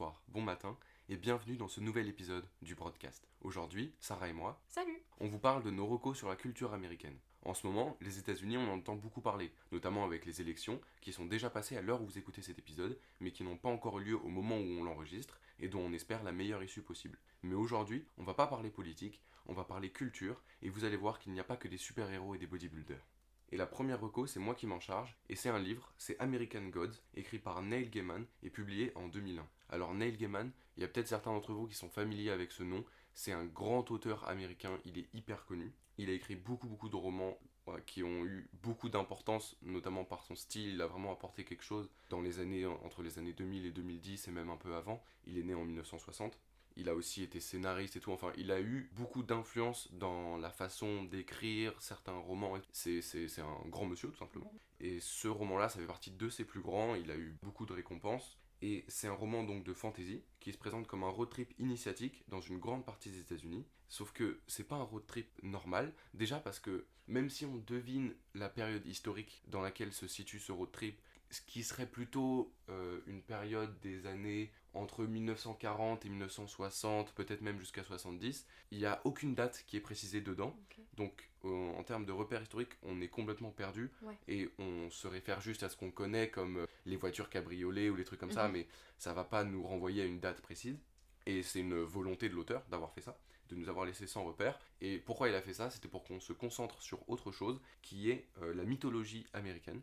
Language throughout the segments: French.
bonsoir, bon matin et bienvenue dans ce nouvel épisode du broadcast. Aujourd'hui, Sarah et moi, Salut on vous parle de nos recos sur la culture américaine. En ce moment, les États-Unis, on en entend beaucoup parler, notamment avec les élections qui sont déjà passées à l'heure où vous écoutez cet épisode, mais qui n'ont pas encore eu lieu au moment où on l'enregistre et dont on espère la meilleure issue possible. Mais aujourd'hui, on va pas parler politique, on va parler culture et vous allez voir qu'il n'y a pas que des super-héros et des bodybuilders. Et la première reco, c'est moi qui m'en charge, et c'est un livre, c'est American Gods, écrit par Neil Gaiman et publié en 2001. Alors Neil Gaiman, il y a peut-être certains d'entre vous qui sont familiers avec ce nom, c'est un grand auteur américain, il est hyper connu. Il a écrit beaucoup beaucoup de romans ouais, qui ont eu beaucoup d'importance, notamment par son style, il a vraiment apporté quelque chose dans les années, entre les années 2000 et 2010 et même un peu avant. Il est né en 1960. Il a aussi été scénariste et tout. Enfin, il a eu beaucoup d'influence dans la façon d'écrire certains romans. C'est, un grand monsieur, tout simplement. Et ce roman-là, ça fait partie de ses plus grands. Il a eu beaucoup de récompenses. Et c'est un roman donc de fantasy qui se présente comme un road trip initiatique dans une grande partie des États-Unis. Sauf que c'est pas un road trip normal. Déjà parce que même si on devine la période historique dans laquelle se situe ce road trip, ce qui serait plutôt euh, une période des années entre 1940 et 1960, peut-être même jusqu'à 70. Il n'y a aucune date qui est précisée dedans. Donc euh, en termes de repères historiques, on est complètement perdu Ouais. et on se réfère juste à ce qu'on connaît comme euh, les voitures cabriolées ou les trucs comme ça, Mhm. mais ça va pas nous renvoyer à une date précise. Et c'est une volonté de l'auteur d'avoir fait ça, de nous avoir laissé sans repère. Et pourquoi il a fait ça? C'était pour qu'on se concentre sur autre chose, qui est euh, la mythologie américaine.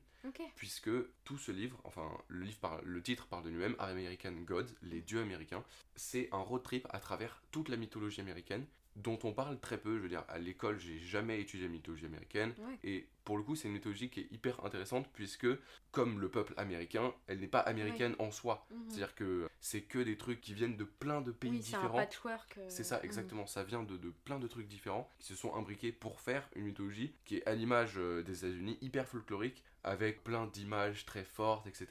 Puisque tout ce livre, enfin le livre parle, le titre parle de lui-même, American Gods, les dieux américains, c'est un road trip à travers toute la mythologie américaine dont on parle très peu, je veux dire à l'école j'ai jamais étudié la mythologie américaine Ouais. et pour le coup c'est une mythologie qui est hyper intéressante puisque comme le peuple américain, elle n'est pas américaine en soi, Mhm. c'est-à-dire que c'est que des trucs qui viennent de plein de pays oui, c'est un différents. patchwork. euh, C'est ça, mhm. exactement. Ça vient de, de plein de trucs différents qui se sont imbriqués pour faire une mythologie qui est à l'image euh, des États-Unis, hyper folklorique, avec plein d'images très fortes, etc.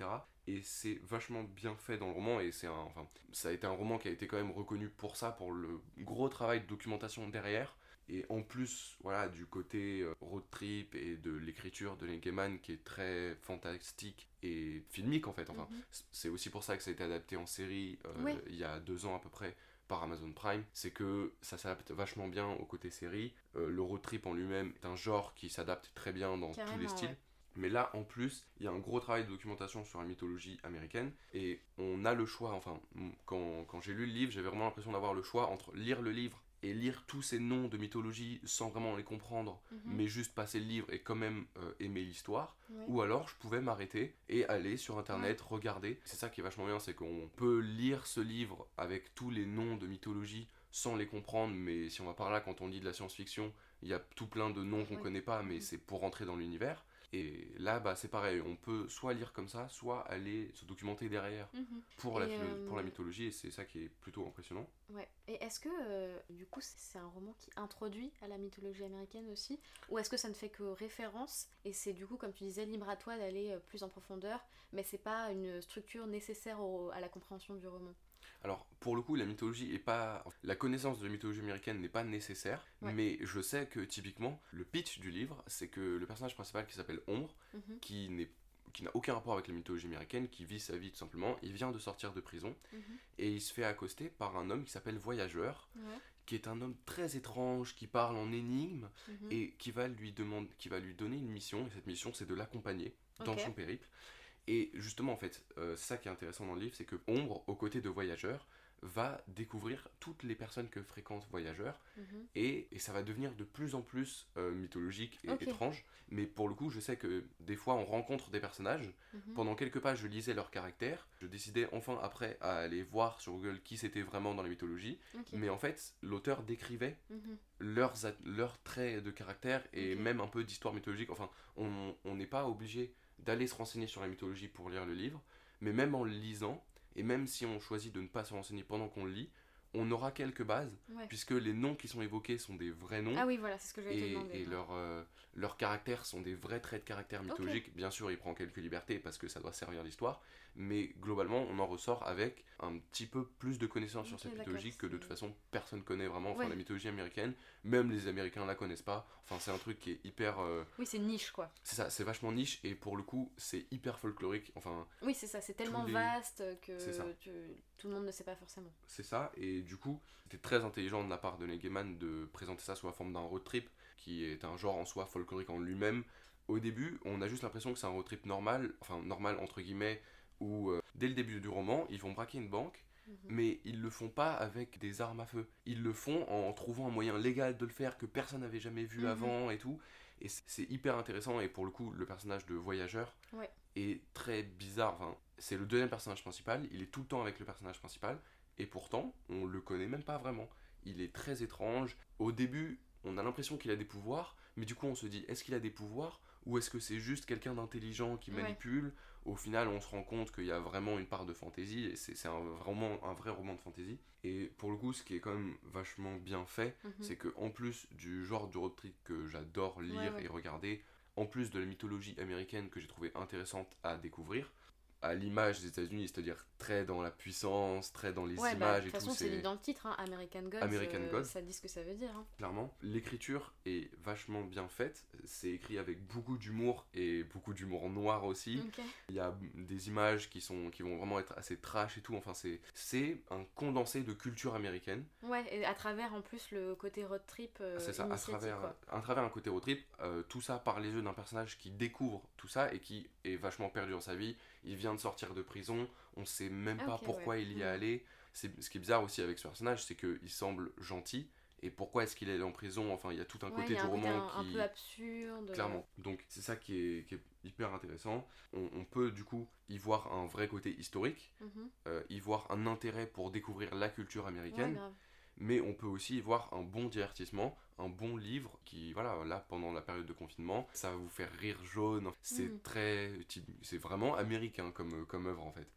Et c'est vachement bien fait dans le roman, et c'est un, enfin, ça a été un roman qui a été quand même reconnu pour ça, pour le gros travail de documentation derrière. Et en plus, voilà, du côté euh, road trip et de l'écriture de Gaiman qui est très fantastique et filmique en fait. Enfin, Mhm. c'est aussi pour ça que ça a été adapté en série euh, Oui. il y a deux ans à peu près par Amazon Prime, c'est que ça s'adapte vachement bien au côté série. Euh, le road trip en lui-même est un genre qui s'adapte très bien dans tous les styles. ouais. Mais là, en plus, il y a un gros travail de documentation sur la mythologie américaine. Et on a le choix, enfin, quand, quand j'ai lu le livre, j'avais vraiment l'impression d'avoir le choix entre lire le livre et lire tous ces noms de mythologie sans vraiment les comprendre, Mhm. mais juste passer le livre et quand même euh, aimer l'histoire. Ou alors je pouvais m'arrêter et aller sur internet, regarder. C'est ça qui est vachement bien, c'est qu'on peut lire ce livre avec tous les noms de mythologie sans les comprendre, mais si on va par là, quand on lit de la science-fiction, il y a tout plein de noms qu'on Oui. connaît pas, mais Mhm. c'est pour rentrer dans l'univers. Et là, bah, c'est pareil, on peut soit lire comme ça, soit aller se documenter derrière Mhm. pour, la, euh, pour la mythologie, et c'est ça qui est plutôt impressionnant. Ouais. Et est-ce que euh, du coup c'est un roman qui introduit à la mythologie américaine aussi Ou est-ce que ça ne fait que référence et c'est du coup, comme tu disais, libre à toi d'aller euh, plus en profondeur, mais c'est pas une structure nécessaire au- à la compréhension du roman? Alors, pour le coup, la mythologie est pas. La connaissance de la mythologie américaine n'est pas nécessaire, Ouais. mais je sais que typiquement, le pitch du livre, c'est que le personnage principal qui s'appelle Ombre, Mhm. qui n'est qui n'a aucun rapport avec la mythologie américaine, qui vit sa vie tout simplement, il vient de sortir de prison Mhm. et il se fait accoster par un homme qui s'appelle Voyageur, Ouais. qui est un homme très étrange, qui parle en énigmes Mhm. et qui va lui demander, qui va lui donner une mission et cette mission c'est de l'accompagner dans son périple. Et justement en fait, euh, ça qui est intéressant dans le livre, c'est que Ombre, aux côtés de Voyageur, va découvrir toutes les personnes que fréquente Voyageur Mhm. et, et ça va devenir de plus en plus euh, mythologique et étrange. Mais pour le coup, je sais que des fois on rencontre des personnages. Mhm. Pendant quelques pages, je lisais leur caractère. Je décidais enfin après à aller voir sur Google qui c'était vraiment dans la mythologie. Mais en fait, l'auteur décrivait Mhm. leurs, leurs traits de caractère et même un peu d'histoire mythologique. Enfin, on n'est pas obligé d'aller se renseigner sur la mythologie pour lire le livre, mais même en le lisant, et même si on choisit de ne pas se renseigner pendant qu'on le lit, on aura quelques bases, Ouais. puisque les noms qui sont évoqués sont des vrais noms. Ah oui, voilà, c'est ce que je vais te Et, demander. et leurs euh, leurs caractères sont des vrais traits de caractère mythologiques. Bien sûr, il prend quelques libertés parce que ça doit servir l'histoire, mais globalement, on en ressort avec un petit peu plus de connaissances sur cette mythologie que de toute façon personne connaît vraiment. Enfin, Ouais. la mythologie américaine, même les Américains la connaissent pas. Enfin, c'est un truc qui est hyper. euh, Oui, c'est niche quoi. c'est ça, c'est vachement niche et pour le coup, c'est hyper folklorique. Enfin, Oui, c'est ça, c'est tellement les- vaste que tu- tout le monde ne sait pas forcément. c'est ça. Et du coup, c'était très intelligent de la part de Neil Gaiman de présenter ça sous la forme d'un road trip, qui est un genre en soi folklorique en lui-même. Au début, on a juste l'impression que c'est un road trip normal, enfin normal entre guillemets, où euh, dès le début du roman, ils vont braquer une banque, Mhm. mais ils le font pas avec des armes à feu. Ils le font en trouvant un moyen légal de le faire que personne n'avait jamais vu Mhm. avant et tout. Et c'est- c'est hyper intéressant. Et pour le coup, le personnage de voyageur Ouais. est très bizarre. Enfin, c'est le deuxième personnage principal. Il est tout le temps avec le personnage principal. Et pourtant, on le connaît même pas vraiment. Il est très étrange. Au début, on a l'impression qu'il a des pouvoirs, mais du coup, on se dit est-ce qu'il a des pouvoirs ou est-ce que c'est juste quelqu'un d'intelligent qui Ouais. manipule? Au final, on se rend compte qu'il y a vraiment une part de fantaisie et c'est vraiment un vrai roman de fantaisie. Et pour le coup, ce qui est quand même vachement bien fait, Mhm. c'est que en plus du genre de road trip que j'adore lire Ouais, ouais. et regarder, en plus de la mythologie américaine que j'ai trouvé intéressante à découvrir, à l'image des États-Unis, c'est-à-dire très dans la puissance, très dans les Ouais, bah, de images toute et tout, façon, c'est dit dans le titre, hein, American Gods. American euh, Gods. Ça dit ce que ça veut dire. hein. clairement. L'écriture est vachement bien faite, c'est écrit avec beaucoup d'humour et beaucoup d'humour noir aussi. Ok. Il y a des images qui, sont, qui vont vraiment être assez trash et tout, enfin c'est c'est un condensé de culture américaine. Ouais, et à travers en plus le côté road trip. euh, c'est ça, à travers, quoi. à travers un côté road trip, euh, tout ça par les yeux d'un personnage qui découvre tout ça et qui est vachement perdu dans sa vie. Il vient de sortir de prison, on sait même Ah, pas pourquoi ouais. il y est Mhm. allé. C'est, ce qui est bizarre aussi avec ce personnage, c'est qu'il semble gentil. Et pourquoi est-ce qu'il est allé en prison? Enfin, il y a tout un Ouais, côté du un roman un, un qui. peu absurde. Clairement. Donc c'est ça qui est, qui est hyper intéressant. On, on peut du coup y voir un vrai côté historique, Mhm. euh, y voir un intérêt pour découvrir la culture américaine. Mais on peut aussi y voir un bon divertissement, un bon livre qui, voilà, là pendant la période de confinement, ça va vous faire rire jaune. C'est Mhm. très, c'est vraiment américain comme, comme œuvre en fait.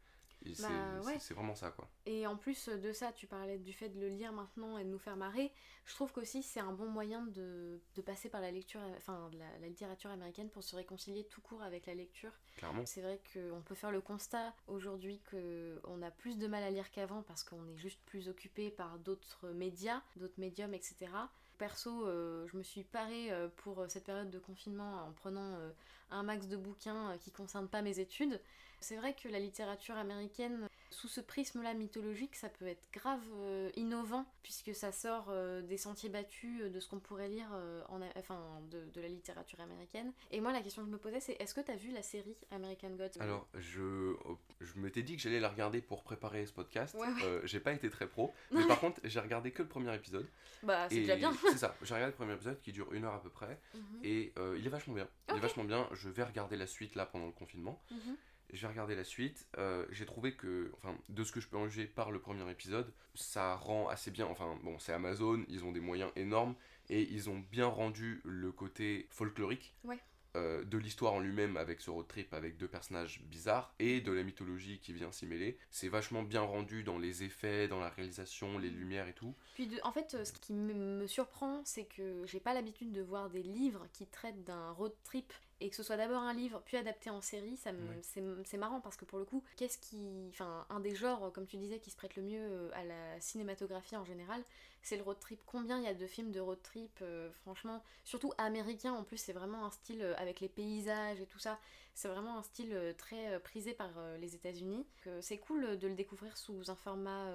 Et Bah, c'est vraiment ça quoi. Et en plus de ça, tu parlais du fait de le lire maintenant et de nous faire marrer. Je trouve qu'aussi c'est un bon moyen de, de passer par la lecture, enfin la, la littérature américaine pour se réconcilier tout court avec la lecture. Clairement. C'est vrai qu'on peut faire le constat aujourd'hui qu'on a plus de mal à lire qu'avant parce qu'on est juste plus occupé par d'autres médias, d'autres médiums, etc. Perso, euh, je me suis parée euh, pour cette période de confinement en prenant euh, un max de bouquins euh, qui ne concernent pas mes études. C'est vrai que la littérature américaine, sous ce prisme-là mythologique, ça peut être grave euh, innovant, puisque ça sort euh, des sentiers battus euh, de ce qu'on pourrait lire en, enfin, de, de la littérature américaine. Et moi, la question que je me posais, c'est est-ce que tu as vu la série American Gods? Alors, je, je m'étais dit que j'allais la regarder pour préparer ce podcast. Ouais, ouais. J'ai pas été très pro, mais par contre, j'ai regardé que le premier épisode. Bah, c'est déjà bien. C'est ça, j'ai regardé le premier épisode qui dure une heure à peu près, Mhm, et il est vachement bien. Il est vachement bien. Je vais regarder la suite là pendant le confinement. mhm. J'ai regardé la suite, euh, j'ai trouvé que, enfin, de ce que je peux en juger par le premier épisode, ça rend assez bien, enfin, bon, c'est Amazon, ils ont des moyens énormes, et ils ont bien rendu le côté folklorique Ouais. Euh, de l'histoire en lui-même avec ce road trip avec deux personnages bizarres, et de la mythologie qui vient s'y mêler. C'est vachement bien rendu dans les effets, dans la réalisation, les lumières et tout. Puis de- en fait, euh, ce qui me surprend, c'est que j'ai pas l'habitude de voir des livres qui traitent d'un road trip et que ce soit d'abord un livre puis adapté en série, ça me- Ouais. c'est c'est marrant parce que pour le coup, qu'est-ce qui, enfin, un des genres, comme tu disais, qui se prête le mieux euh, à la cinématographie en général, c'est le road trip. Combien il y a de films de road trip, euh, franchement, surtout américains en plus, c'est vraiment un style euh, avec les paysages et tout ça. C'est vraiment un style euh, très prisé par les États-Unis. C'est cool de le découvrir sous un format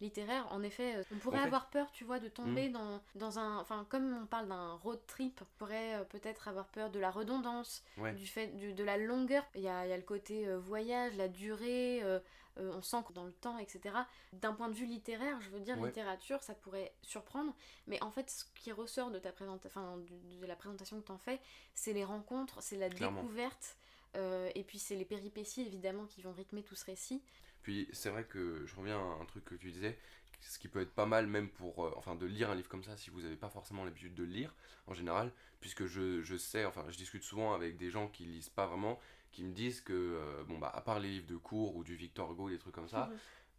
littéraire. En effet, on pourrait En fait- avoir peur, tu vois, de tomber dans, dans un. Enfin, comme on parle d'un road trip, on pourrait peut-être avoir peur de la redondance, Ouais. du fait du- de la longueur. Il y a, y a le côté voyage, la durée. Euh, on sent que dans le temps, etc. D'un point de vue littéraire, je veux dire, Ouais. littérature, ça pourrait surprendre, mais en fait, ce qui ressort de ta présentation, de la présentation que t'en fais, c'est les rencontres, c'est la Clairement. découverte, euh, et puis c'est les péripéties évidemment qui vont rythmer tout ce récit. Puis c'est vrai que je reviens à un truc que tu disais, ce qui peut être pas mal même pour, euh, enfin de lire un livre comme ça si vous n'avez pas forcément l'habitude de le lire en général, puisque je, je sais, enfin je discute souvent avec des gens qui lisent pas vraiment, qui me disent que, euh, bon bah à part les livres de cours ou du Victor Hugo, des trucs comme ça,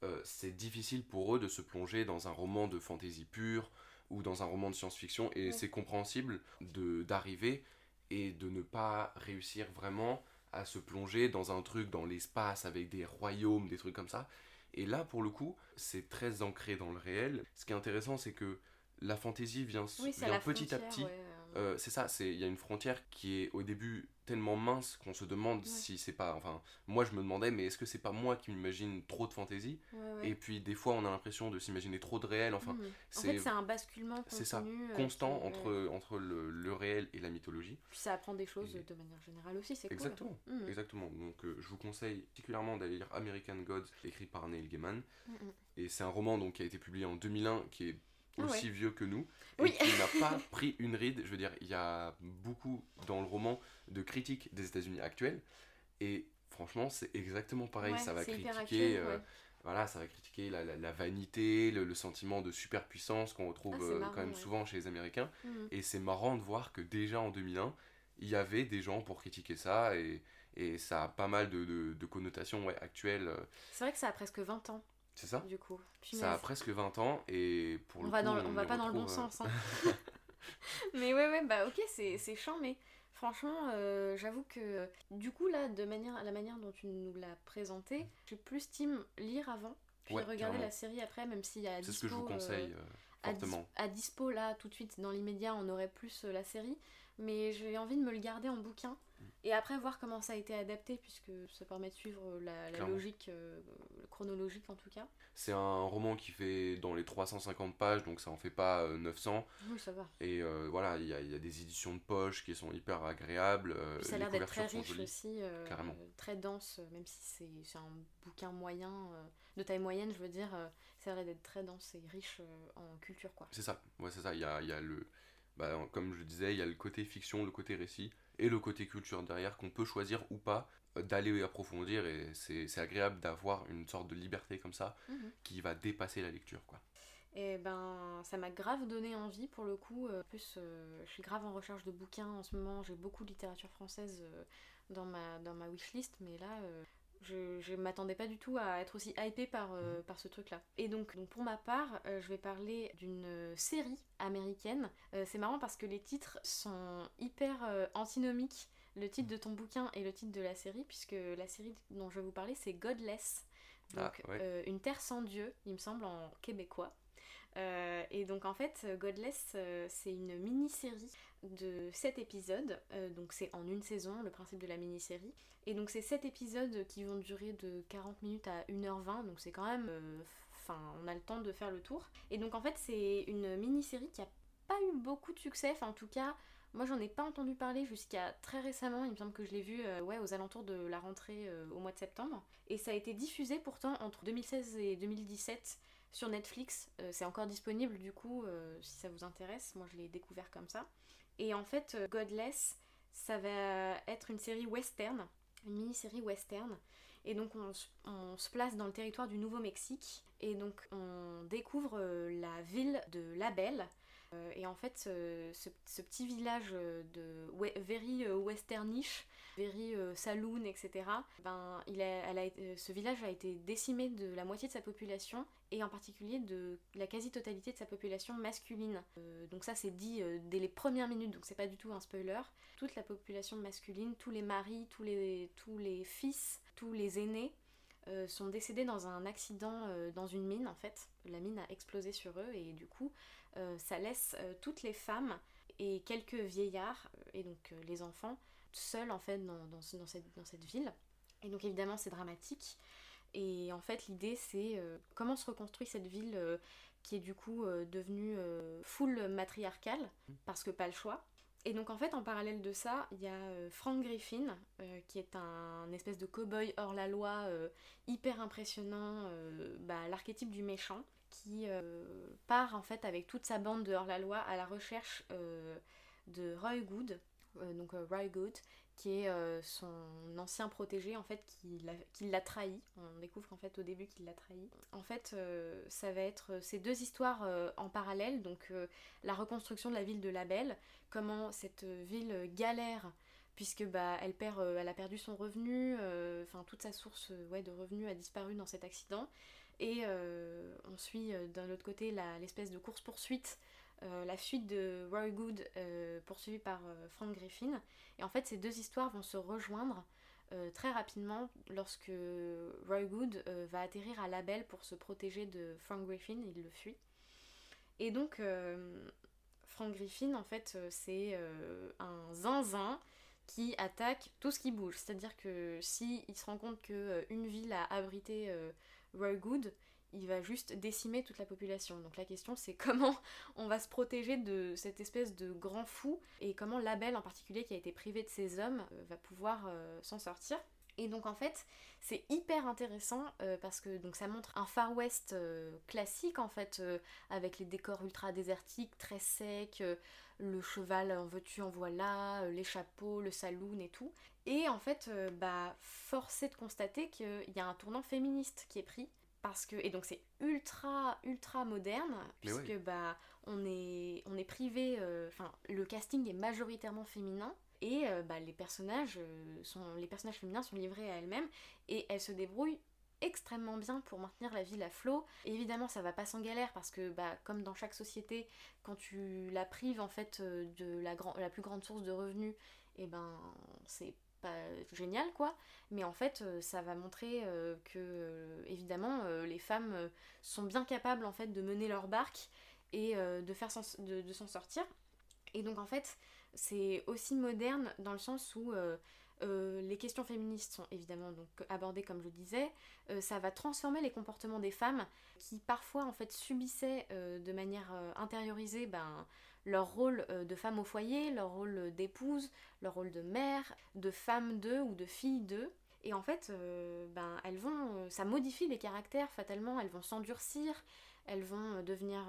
euh, c'est difficile pour eux de se plonger dans un roman de fantaisie pure ou dans un roman de science-fiction et c'est compréhensible de d'arriver et de ne pas réussir vraiment à se plonger dans un truc dans l'espace avec des royaumes, des trucs comme ça. Et là, pour le coup, c'est très ancré dans le réel. Ce qui est intéressant, c'est que la fantaisie vient, Oui, vient petit à petit. ouais, Euh, c'est ça, c'est il y a une frontière qui est au début tellement mince qu'on se demande Ouais. si c'est pas. Enfin, moi je me demandais, mais est-ce que c'est pas moi qui m'imagine trop de fantaisie ouais, ouais. Et puis des fois on a l'impression de s'imaginer trop de réel. Enfin, Mhm. En c'est fait, c'est un basculement continu. c'est ça, euh, constant qui- entre, entre le, le réel et la mythologie. Puis ça apprend des choses Et- de manière générale aussi, c'est cool. Exactement. Mhm. Exactement. Donc euh, je vous conseille particulièrement d'aller lire American Gods, écrit par Neil Gaiman. Mhm. Et c'est un roman donc, qui a été publié en 2001, qui est Ah aussi vieux que nous, et Oui. qui n'a pas pris une ride. Je veux dire, il y a beaucoup dans le roman de critiques des États-Unis actuels. Et franchement, c'est exactement pareil. Ouais, ça va critiquer. actuel, euh, ouais. Voilà, ça va critiquer la, la- la vanité, le, le sentiment de superpuissance qu'on retrouve Ah, euh, marrant, quand même souvent chez les Américains. Mhm. Et c'est marrant de voir que déjà en 2001, il y avait des gens pour critiquer ça et, et ça a pas mal de, de- de connotations actuelles. euh, C'est vrai que ça a presque 20 ans, C'est ça du coup. Ça a Punaise. presque 20 ans et pour on le va, coup, dans, on on va pas dans le bon euh, sens. hein. mais ouais, ouais, bah ok, c'est c'est chiant, mais franchement, euh, j'avoue que du coup, là, de manière, la manière dont tu nous l'as présenté, j'ai plus team lire avant, puis Ouais, regarder carrément. la série après, même s'il y a C'est ce que je vous euh, conseille euh, à, dis- à dispo là tout de suite dans l'immédiat on aurait plus euh, la série mais j'ai envie de me le garder en bouquin Mm. Et après voir comment ça a été adapté puisque ça permet de suivre la, logique euh, chronologique en tout cas C'est un roman qui fait dans les 350 pages, donc ça en fait pas euh, 900. oui ça va Et euh, voilà, il y a, il y a des éditions de poche qui sont hyper agréables. euh, Puis ça a l'air d'être très riche aussi euh, Carrément. euh, très dense euh, même si c'est un bouquin moyen euh, de taille moyenne je veux dire euh, ça a l'air d'être très dense et riche euh, en culture quoi C'est ça, ouais, c'est ça. Il y a, y a le. Bah, comme je disais, il y a le côté fiction, le côté récit et le côté culture derrière qu'on peut choisir ou pas euh, d'aller approfondir et c'est agréable d'avoir une sorte de liberté comme ça Mhm. qui va dépasser la lecture quoi. Et ben, ça m'a grave donné envie pour le coup. Euh, En plus, euh, je suis grave en recherche de bouquins en ce moment. J'ai beaucoup de littérature française euh, dans, ma, dans ma wishlist, mais là, euh, je, je m'attendais pas du tout à être aussi hypée par, euh, par ce truc-là. Et donc, donc, pour ma part, euh, je vais parler d'une euh, série américaine. C'est marrant parce que les titres sont hyper antinomiques. Le titre de ton bouquin et le titre de la série, puisque la série dont je vais vous parler, c'est Godless. Donc, Ah, ouais. une terre sans Dieu, il me semble, en québécois. Euh, et donc en fait, Godless, euh, c'est une mini-série de 7 épisodes. Euh, donc c'est en une saison, le principe de la mini-série. Et donc c'est 7 épisodes qui vont durer de 40 minutes à 1h20. Donc c'est quand même... euh, Enfin, on a le temps de faire le tour. Et donc en fait, c'est une mini-série qui a pas eu beaucoup de succès. Enfin, en tout cas, moi j'en ai pas entendu parler jusqu'à très récemment. Il me semble que je l'ai vu euh, ouais, aux alentours de la rentrée au mois de septembre. Et ça a été diffusé pourtant entre 2016 et 2017 sur Netflix. C'est encore disponible du coup si ça vous intéresse. Moi je l'ai découvert comme ça. Et en fait, euh, Godless, ça va être une série western, une mini-série western. Et donc on, se- place dans le territoire du Nouveau-Mexique. Et donc on découvre euh, la ville de Label. Euh, et en fait, ce, ce- petit village de very westernish, very euh, saloon, etc. Ben, il a, elle a euh, ce village a été décimé de la moitié de sa population et en particulier de la quasi-totalité de sa population masculine. Euh, donc ça c'est dit dès les premières minutes, donc c'est pas du tout un spoiler. Toute la population masculine, tous les maris, tous les, tous les fils, tous les aînés sont décédés dans un accident dans une mine en fait. La mine a explosé sur eux et du coup ça laisse toutes les femmes et quelques vieillards et donc les enfants seuls en fait dans, dans ce- dans cette, ville. Et donc évidemment c'est dramatique. Et en fait l'idée c'est euh, comment se reconstruit cette ville euh, qui est du coup euh, devenue full matriarcale parce que pas le choix. Et donc en fait en parallèle de ça il y a Frank Griffin qui est un espèce de cow-boy hors la loi hyper impressionnant, bah, l'archétype du méchant qui part en fait avec toute sa bande de hors-la-loi à la recherche de Roy Good, donc euh, Roy Good, qui est euh, son ancien protégé en fait qui l'a, trahi. On découvre en fait au début qu'il l'a trahi. En fait, euh, ça va être ces deux histoires euh, en parallèle, donc euh, la reconstruction de la ville de Label, comment cette ville galère puisque bah elle perd euh, elle a perdu son revenu euh, enfin toute sa source euh, ouais, de revenus a disparu dans cet accident et euh, on suit euh, d'un autre côté l'espèce de course poursuite la fuite de Roy Good euh, poursuivi par euh, Frank Griffin et en fait ces deux histoires vont se rejoindre très rapidement lorsque Roy Good va atterrir à la Belle pour se protéger de Frank Griffin, il le fuit. Et donc, Frank Griffin, en fait, c'est un zinzin qui attaque tout ce qui bouge. C'est-à-dire que si il se rend compte qu'une ville a abrité Roy Good, il va juste décimer toute la population. Donc la question c'est comment on va se protéger de cette espèce de grand fou et comment Label en particulier qui a été privé de ses hommes euh, va pouvoir euh, s'en sortir. Et donc en fait, c'est hyper intéressant euh, parce que donc ça montre un Far West classique en fait avec les décors ultra désertiques, très secs, le cheval en veux-tu en voilà, les chapeaux, le saloon et tout. Et en fait, bah forcé de constater qu'il y a un tournant féministe qui est pris parce que et donc c'est ultra ultra moderne puisque bah on est on est privé euh, enfin le casting est majoritairement féminin et euh, bah, les personnages euh, sont les personnages féminins sont livrés à elles-mêmes et elles se débrouillent extrêmement bien pour maintenir la ville à flot. évidemment, ça va pas sans galère parce que, bah, comme dans chaque société, quand tu la prives en fait de la, la plus grande source de revenus, et eh ben c'est génial quoi mais en fait euh, ça va montrer euh, que euh, évidemment les femmes sont bien capables en fait de mener leur barque et de faire de, s'en sortir et donc en fait c'est aussi moderne dans le sens où les questions féministes sont évidemment donc abordées comme je disais. ça va transformer les comportements des femmes qui parfois en fait subissaient de manière intériorisée ben, leur rôle euh, de femme au foyer, leur rôle d'épouse, leur rôle de mère, de femme d'eux ou de fille d'eux. Et en fait, euh, ben, elles vont, euh, ça modifie les caractères fatalement, elles vont s'endurcir, elles vont devenir,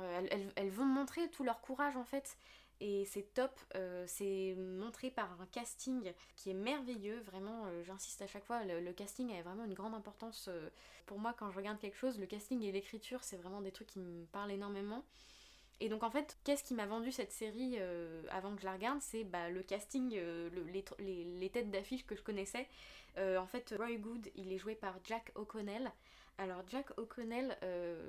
elles, vont montrer tout leur courage en fait. Et c'est top, c'est montré par un casting qui est merveilleux, vraiment, j'insiste à chaque fois, le, le, casting a vraiment une grande importance pour moi quand je regarde quelque chose. Le casting et l'écriture, c'est vraiment des trucs qui me parlent énormément. Et donc en fait, qu'est-ce qui m'a vendu cette série euh, avant que je la regarde C'est bah, le casting, euh, les, têtes d'affiche que je connaissais. Euh, en fait, Roy Good, il est joué par Jack O'Connell. Alors Jack O'Connell,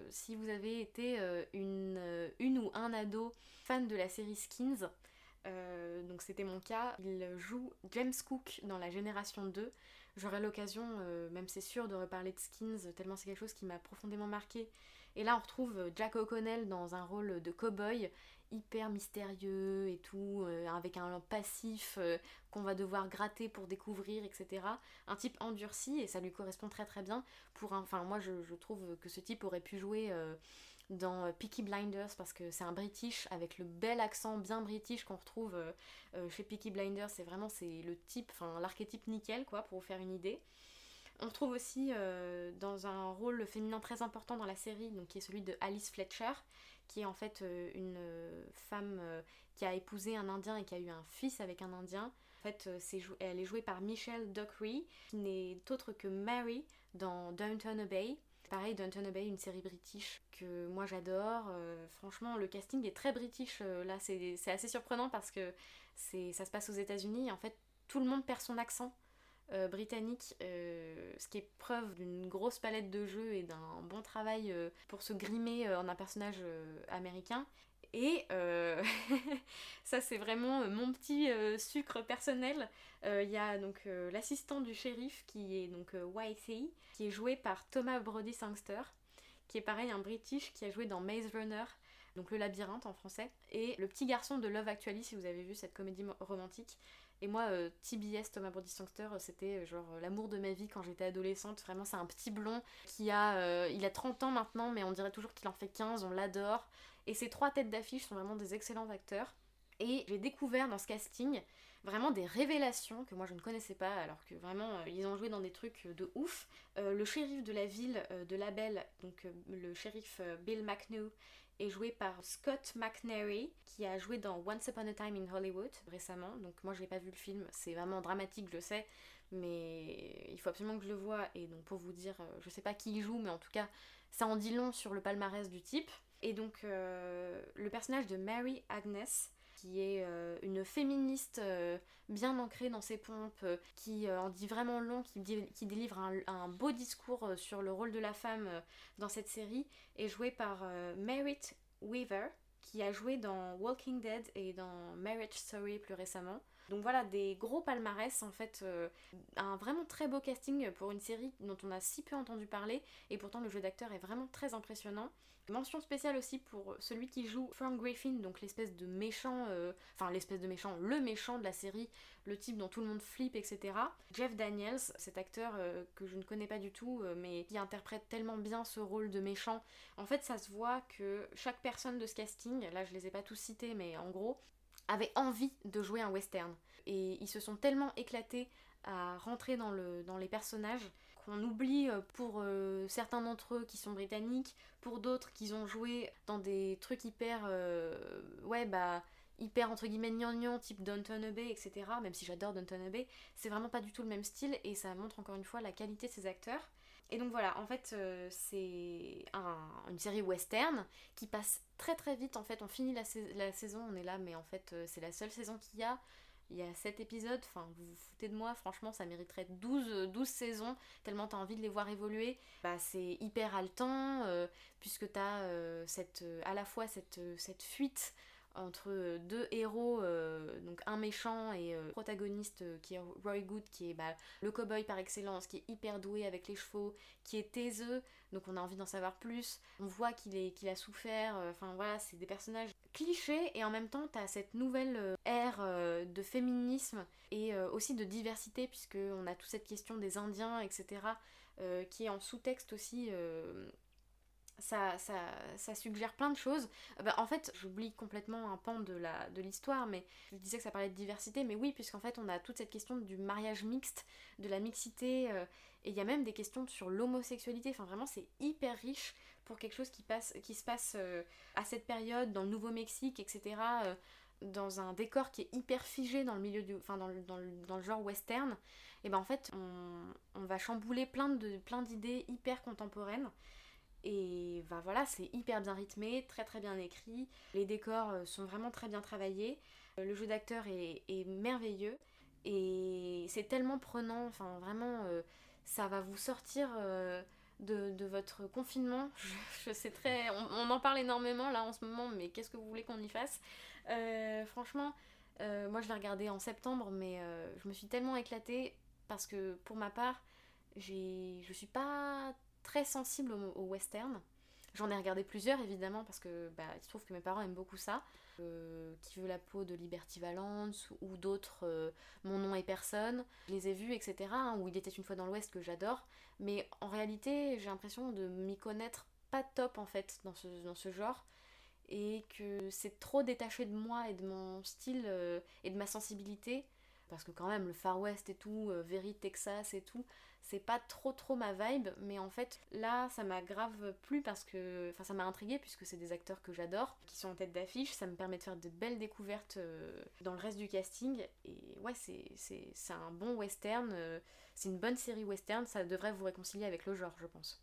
si vous avez été une, une ou un ado fan de la série Skins, donc c'était mon cas, il joue James Cook dans la génération 2. J'aurai l'occasion, même c'est sûr, de reparler de Skins, tellement c'est quelque chose qui m'a profondément marqué et là, on retrouve euh, Jack O'Connell dans un rôle de cow-boy hyper mystérieux et tout, euh, avec un passif euh, qu'on va devoir gratter pour découvrir, etc. Un type endurci et ça lui correspond très très bien. Pour Enfin, moi je, trouve que ce type aurait pu jouer dans Peaky Blinders parce que c'est un British avec le bel accent bien British qu'on retrouve chez Peaky Blinders. C'est vraiment le type, enfin l'archétype nickel quoi, pour vous faire une idée. On retrouve aussi euh, dans un rôle féminin très important dans la série, donc qui est celui de Alice Fletcher, qui est en fait euh, une euh, femme qui a épousé un Indien et qui a eu un fils avec un Indien. En fait, elle est jouée par Michelle Dockery, qui n'est autre que Mary dans Downton Abbey. Pareil, Downton Abbey, une série british que moi j'adore. franchement, le casting est très british. là, c'est assez surprenant parce que ça se passe aux États-Unis. En fait, tout le monde perd son accent. Euh, britannique, euh, ce qui est preuve d'une grosse palette de jeux et d'un bon travail euh, pour se grimer en un personnage américain. Et ça c'est vraiment mon petit sucre personnel. Il y a donc l'assistant du shérif qui est donc YC, qui est joué par Thomas Brody Sangster, qui est pareil un British qui a joué dans Maze Runner, donc le labyrinthe en français, et le petit garçon de Love Actually si vous avez vu cette comédie romantique, et moi, euh, TBS, Thomas Brody Sangster, euh, c'était euh, genre l'amour de ma vie quand j'étais adolescente. Vraiment, c'est un petit blond qui a, il a 30 ans maintenant, mais on dirait toujours qu'il en fait 15, on l'adore. Et ces trois têtes d'affiche sont vraiment des excellents acteurs. Et j'ai découvert dans ce casting vraiment des révélations que moi je ne connaissais pas, alors que vraiment ils ont joué dans des trucs de ouf. le shérif de la ville de Label, donc le shérif Bill McNew, est joué par Scott McNary, qui a joué dans Once Upon a Time in Hollywood récemment. Donc moi je n'ai pas vu le film, c'est vraiment dramatique, je sais, mais il faut absolument que je le voie. Et donc pour vous dire, euh, je sais pas qui y joue, mais en tout cas ça en dit long sur le palmarès du type. Et donc euh, le personnage de Mary Agnes, qui est euh, une féministe euh, bien ancrée dans ses pompes, euh, qui en dit vraiment long, qui, qui délivre un, beau discours sur le rôle de la femme dans cette série, est jouée par Merritt Weaver, qui a joué dans Walking Dead et dans Marriage Story plus récemment. Donc voilà, des gros palmarès en fait, euh, un vraiment très beau casting pour une série dont on a si peu entendu parler et pourtant le jeu d'acteur est vraiment très impressionnant. Mention spéciale aussi pour celui qui joue Frank Griffin, donc l'espèce de méchant, euh, enfin l'espèce de méchant, le méchant de la série, le type dont tout le monde flippe, etc. Jeff Daniels, cet acteur euh, que je ne connais pas du tout, mais qui interprète tellement bien ce rôle de méchant. En fait, ça se voit que chaque personne de ce casting, là je les ai pas tous cités, mais en gros, avaient envie de jouer un western. Et ils se sont tellement éclatés à rentrer dans, le, dans les personnages qu'on oublie euh, pour euh, certains d'entre eux qui sont britanniques, pour d'autres qu'ils ont joué dans des trucs hyper... Euh, ouais, bah hyper entre guillemets gnangnan type Downton Abbey etc même si j'adore Downton Abbey c'est vraiment pas du tout le même style et ça montre encore une fois la qualité de ces acteurs et donc voilà, en fait, euh, c'est une série western qui passe très très vite. En fait, on finit la, saison, on est là, mais en fait, euh, c'est la seule saison qu'il y a. Il y a 7 épisodes, enfin, vous vous foutez de moi, franchement, ça mériterait 12, 12 saisons, tellement t'as envie de les voir évoluer. Bah, c'est hyper haletant, euh, puisque t'as cette, à la fois cette, cette fuite entre deux héros, euh, donc un méchant et euh, protagoniste euh, qui est Roy Good, qui est bah, le cowboy par excellence, qui est hyper doué avec les chevaux, qui est taiseux, donc on a envie d'en savoir plus. On voit qu'il qu'il a souffert, enfin voilà, c'est des personnages clichés et en même temps t'as cette nouvelle ère de féminisme et aussi de diversité, puisque on a toute cette question des Indiens, etc., qui est en sous-texte aussi ça, ça, ça, suggère plein de choses. Euh, bah, en fait, j'oublie complètement un pan de l'histoire, de mais je disais que ça parlait de diversité, mais oui, puisqu'en fait, on a toute cette question du mariage mixte, de la mixité, euh, et il y a même des questions sur l'homosexualité. Enfin, vraiment, c'est hyper riche pour quelque chose qui, passe, qui se passe euh, à cette période, dans le Nouveau-Mexique, etc., dans un décor qui est hyper figé dans le milieu du. Enfin, dans le, dans le, dans le genre western. Et ben en fait, on, on va chambouler plein d'idées plein hyper contemporaines. Et bah voilà, c'est hyper bien rythmé, très très bien écrit. Les décors euh, sont vraiment très bien travaillés. Euh, le jeu d'acteur est, merveilleux. Et c'est tellement prenant, enfin vraiment, euh, ça va vous sortir de, votre confinement. Je, sais très. On, en parle énormément là en ce moment, mais qu'est-ce que vous voulez qu'on y fasse? Franchement, moi je l'ai regardé en septembre, mais je me suis tellement éclatée parce que pour ma part, je suis pas très sensible au, western. J'en ai regardé plusieurs évidemment parce que bah, il se trouve que mes parents aiment beaucoup ça. Euh, qui veut la peau de Liberty Valance ou d'autres euh, Mon nom est personne. Je les ai vus, etc. Hein, où il était une fois dans l'Ouest que j'adore. Mais en réalité, j'ai l'impression de m'y connaître pas top en fait dans ce, dans ce genre. Et que c'est trop détaché de moi et de mon style euh, et de ma sensibilité. Parce que quand même, le Far West et tout, Very Texas et tout, c'est pas trop trop ma vibe, mais en fait là ça m'a grave plu parce que, enfin ça m'a intrigué puisque c'est des acteurs que j'adore, qui sont en tête d'affiche, ça me permet de faire de belles découvertes euh, dans le reste du casting, et ouais c'est un bon western, euh, c'est une bonne série western, ça devrait vous réconcilier avec le genre je pense.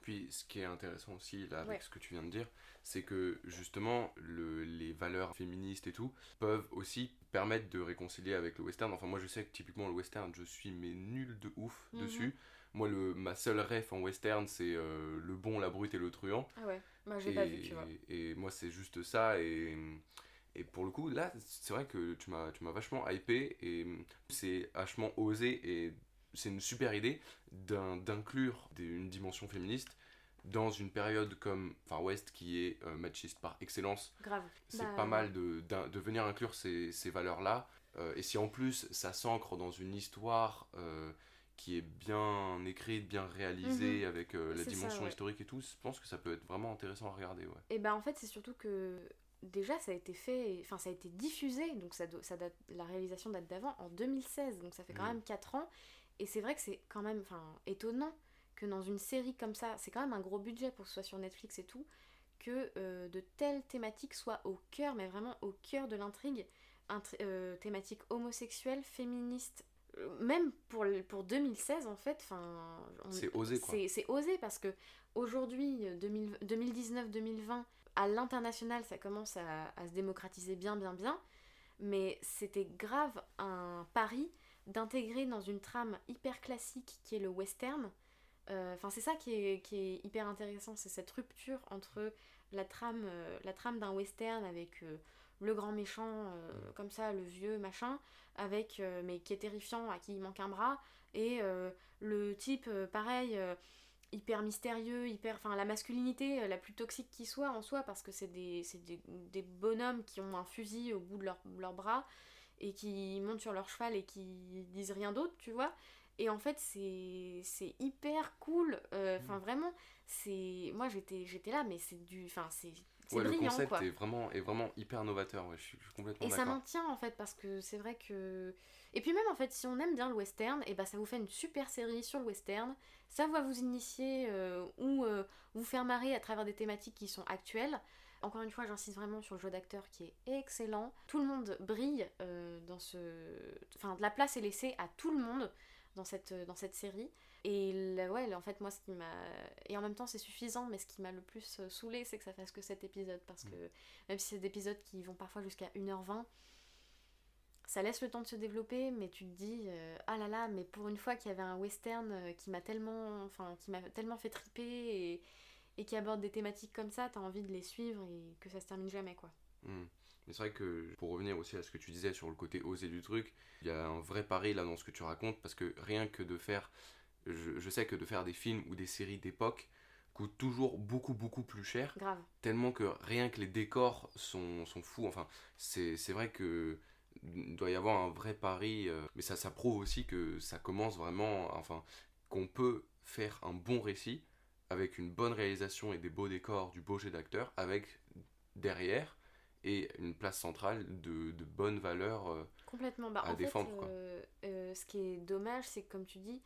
Puis ce qui est intéressant aussi là avec ce que tu viens de dire, c'est que justement le, les valeurs féministes et tout peuvent aussi permettre de réconcilier avec le western. Enfin moi je sais que typiquement le western je suis mais nul de ouf mhm. dessus. Moi le, ma seule ref en western c'est euh, le bon, la brute et le truand. Ah ouais, moi j'ai pas vu tu vois. Et moi c'est juste ça et... Et pour le coup, là, c'est vrai que tu m'as, tu m'as vachement hypé et c'est vachement osé et c'est une super idée d'inclure une dimension féministe dans une période comme Far West qui est euh, machiste par excellence. Grave. C'est bah, pas mal de, de, venir inclure ces, ces valeurs-là. Euh, et si en plus ça s'ancre dans une histoire euh, qui est bien écrite, bien réalisée, mhm. avec la dimension historique et tout, je pense que ça peut être vraiment intéressant à regarder. Ouais. Et ben en fait, c'est surtout que déjà ça a été fait, enfin ça a été diffusé, donc ça, ça date, la réalisation date d'avant, en 2016, donc ça fait quand mhm. même 4 ans. Et c'est vrai que c'est quand même étonnant que dans une série comme ça, c'est quand même un gros budget pour que ce soit sur Netflix et tout, que euh, de telles thématiques soient au cœur, mais vraiment au cœur de l'intrigue, euh, thématique homosexuelle, féministe, euh, même pour, pour 2016 en fait, enfin... C'est osé quoi. C'est osé parce que aujourd'hui, 2019-2020, à l'international, ça commence à, à se démocratiser bien, bien, bien, mais c'était grave un pari d'intégrer dans une trame hyper classique qui est le western. Euh, enfin, c'est ça qui est, qui hyper intéressant, c'est cette rupture entre la trame, trame d'un western avec le grand méchant, comme ça, le vieux machin, avec, mais qui est terrifiant, à qui il manque un bras, et le type, pareil hyper mystérieux, hyper. La masculinité la plus toxique qui soit en soi, parce que c'est des, des, des, bonhommes qui ont un fusil au bout de leur, bras et qui montent sur leur cheval et qui disent rien d'autre, tu vois. Et en fait, c'est hyper cool. Enfin, mm. vraiment, c'est. Moi, j'étais là, mais c'est du. Enfin, c'est. Ouais, le concept Est, vraiment, est vraiment hyper novateur, ouais, je suis, complètement Et ça maintient en fait, parce que c'est vrai que. Et puis même en fait, si on aime bien le western, et bah ça vous fait une super série sur le western. Ça va vous initier euh, ou euh, vous faire marrer à travers des thématiques qui sont actuelles. Encore une fois, j'insiste vraiment sur le jeu d'acteur qui est excellent. Tout le monde brille euh, dans ce. Enfin, de la place est laissée à tout le monde dans cette, dans cette série. Et ouais, en fait, moi, ce qui m'a. Et en même temps, c'est suffisant, mais ce qui m'a le plus saoulé, c'est que ça fasse que cet épisode. Parce que mm. même si c'est des épisodes qui vont parfois jusqu'à 1h20, ça laisse le temps de se développer, mais tu te dis, euh, ah là là, mais pour une fois qu'il y avait un western euh, qui m'a tellement, enfin, qui m'a tellement fait triper et, et, qui aborde des thématiques comme ça, t'as envie de les suivre et que ça se termine jamais, quoi. Hmm. Mais c'est vrai que pour revenir aussi à ce que tu disais sur le côté osé du truc, il y a un vrai pari là dans ce que tu racontes parce que rien que de faire, je, je sais que de faire des films ou des séries d'époque coûte toujours beaucoup beaucoup plus cher. Grave. Tellement que rien que les décors sont, sont fous. Enfin, c'est vrai que il doit y avoir un vrai pari, euh, mais ça, ça prouve aussi que ça commence vraiment, enfin, qu'on peut faire un bon récit avec une bonne réalisation et des beaux décors, du beau jeu d'acteurs, avec derrière et une place centrale de, de bonnes valeurs euh, Complètement. Bah, à défendre. Euh, ce qui est dommage, c'est que comme tu dis,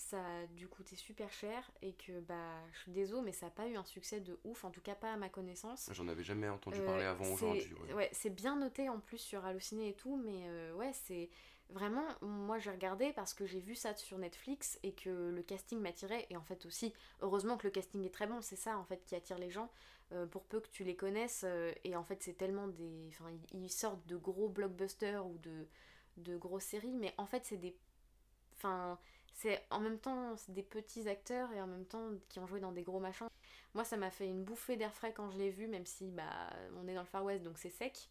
ça a dû coûter super cher et que bah je suis désolée mais ça n'a pas eu un succès de ouf en tout cas pas à ma connaissance j'en avais jamais entendu parler avant aujourd'hui ouais, c'est bien noté en plus sur Allociné et tout mais euh, ouais c'est vraiment moi j'ai regardé parce que j'ai vu ça sur Netflix et que le casting m'attirait et en fait aussi heureusement que le casting est très bon c'est ça en fait qui attire les gens euh, pour peu que tu les connaisses euh, et en fait c'est tellement des enfin ils sortent de gros blockbusters ou de de grosses séries mais en fait c'est des enfin c'est en même temps des petits acteurs et en même temps qui ont joué dans des gros machins. Moi, ça m'a fait une bouffée d'air frais quand je l'ai vu, même si bah on est dans le Far West donc c'est sec.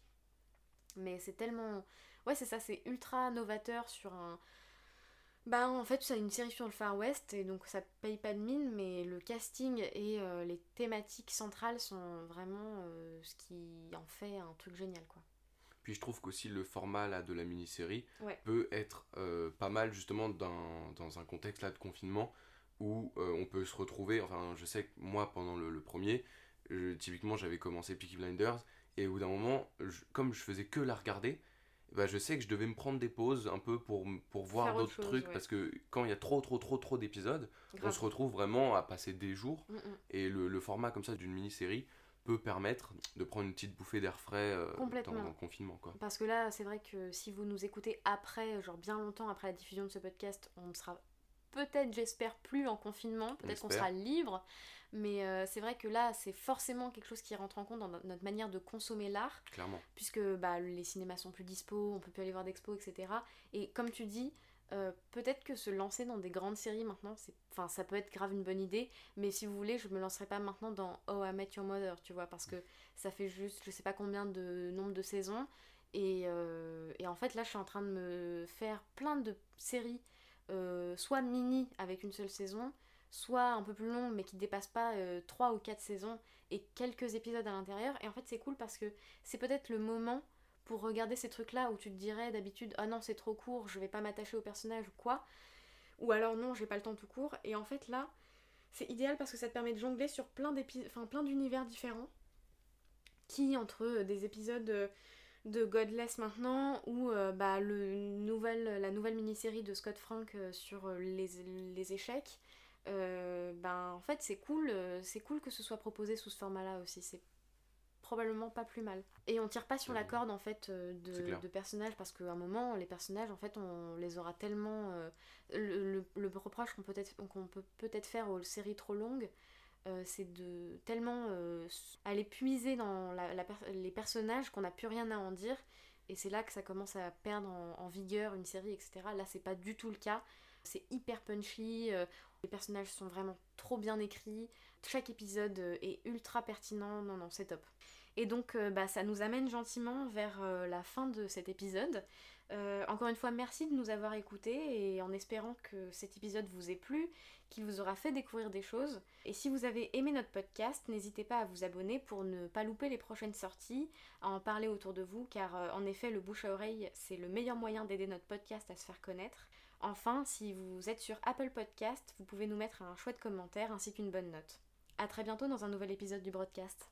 Mais c'est tellement. Ouais, c'est ça, c'est ultra novateur sur un. Bah, en fait, c'est une série sur le Far West et donc ça paye pas de mine, mais le casting et euh, les thématiques centrales sont vraiment euh, ce qui en fait un truc génial, quoi. Puis je trouve qu'aussi le format là, de la mini-série peut être euh, pas mal justement dans, dans, un contexte là de confinement où euh, on peut se retrouver. Enfin, je sais que moi pendant le, premier, typiquement j'avais commencé Peaky Blinders et au bout d'un moment, comme je faisais que la regarder, bah, je sais que je devais me prendre des pauses un peu pour, pour voir d'autres trucs parce que quand il y a trop trop trop trop d'épisodes, on se retrouve vraiment à passer des jours mm, mm. et le, le, format comme ça d'une mini-série peut permettre de prendre une petite bouffée d'air frais euh, dans, le confinement. Quoi. Parce que là, c'est vrai que si vous nous écoutez après, genre bien longtemps après la diffusion de ce podcast, on sera peut-être, j'espère, plus en confinement, peut-être qu'on sera libre, mais euh, c'est vrai que là, c'est forcément quelque chose qui rentre en compte dans notre manière de consommer l'art. Clairement. Puisque bah, les cinémas sont plus dispo, on peut plus aller voir d'expo, etc. Et comme tu dis, euh, peut-être que se lancer dans des grandes séries maintenant, c'est, enfin, ça peut être grave une bonne idée, mais si vous voulez, je me lancerai pas maintenant dans Oh I Met Your Mother, tu vois, parce que ça fait juste, je sais pas combien de nombre de saisons, et, euh, et en fait là, je suis en train de me faire plein de séries, euh, soit mini avec une seule saison, soit un peu plus long mais qui dépassent pas 3 ou 4 saisons et quelques épisodes à l'intérieur, et en fait c'est cool parce que c'est peut-être le moment pour regarder ces trucs-là où tu te dirais d'habitude ah non c'est trop court, je vais pas m'attacher au personnage ou quoi, ou alors non j'ai pas le temps tout court, et en fait là c'est idéal parce que ça te permet de jongler sur plein d'univers différents qui entre des épisodes de Godless maintenant ou euh, bah, la nouvelle mini-série de Scott Frank euh, sur les échecs euh, ben en fait c'est cool c'est cool que ce soit proposé sous ce format là aussi. C'est probablement pas plus mal. Et on tire pas sur la corde en fait euh, de, personnages parce qu'à un moment les personnages en fait on les aura tellement euh, le, le, reproche qu'on peut être qu'on peut peut-être faire aux séries trop longues euh, c'est de tellement aller puiser dans la, les personnages qu'on n'a plus rien à en dire. Et c'est là que ça commence à perdre en, vigueur une série etc là c'est pas du tout le cas C'est hyper punchy, euh, les personnages sont vraiment trop bien écrits, chaque épisode euh, est ultra pertinent, non non c'est top. Et donc euh, bah, ça nous amène gentiment vers la fin de cet épisode. encore une fois, merci de nous avoir écoutés et en espérant que cet épisode vous ait plu, qu'il vous aura fait découvrir des choses. Et si vous avez aimé notre podcast, n'hésitez pas à vous abonner pour ne pas louper les prochaines sorties, à en parler autour de vous, car en effet, le bouche à oreille, c'est le meilleur moyen d'aider notre podcast à se faire connaître. Enfin, si vous êtes sur Apple Podcast, vous pouvez nous mettre un chouette commentaire ainsi qu'une bonne note. A très bientôt dans un nouvel épisode du broadcast.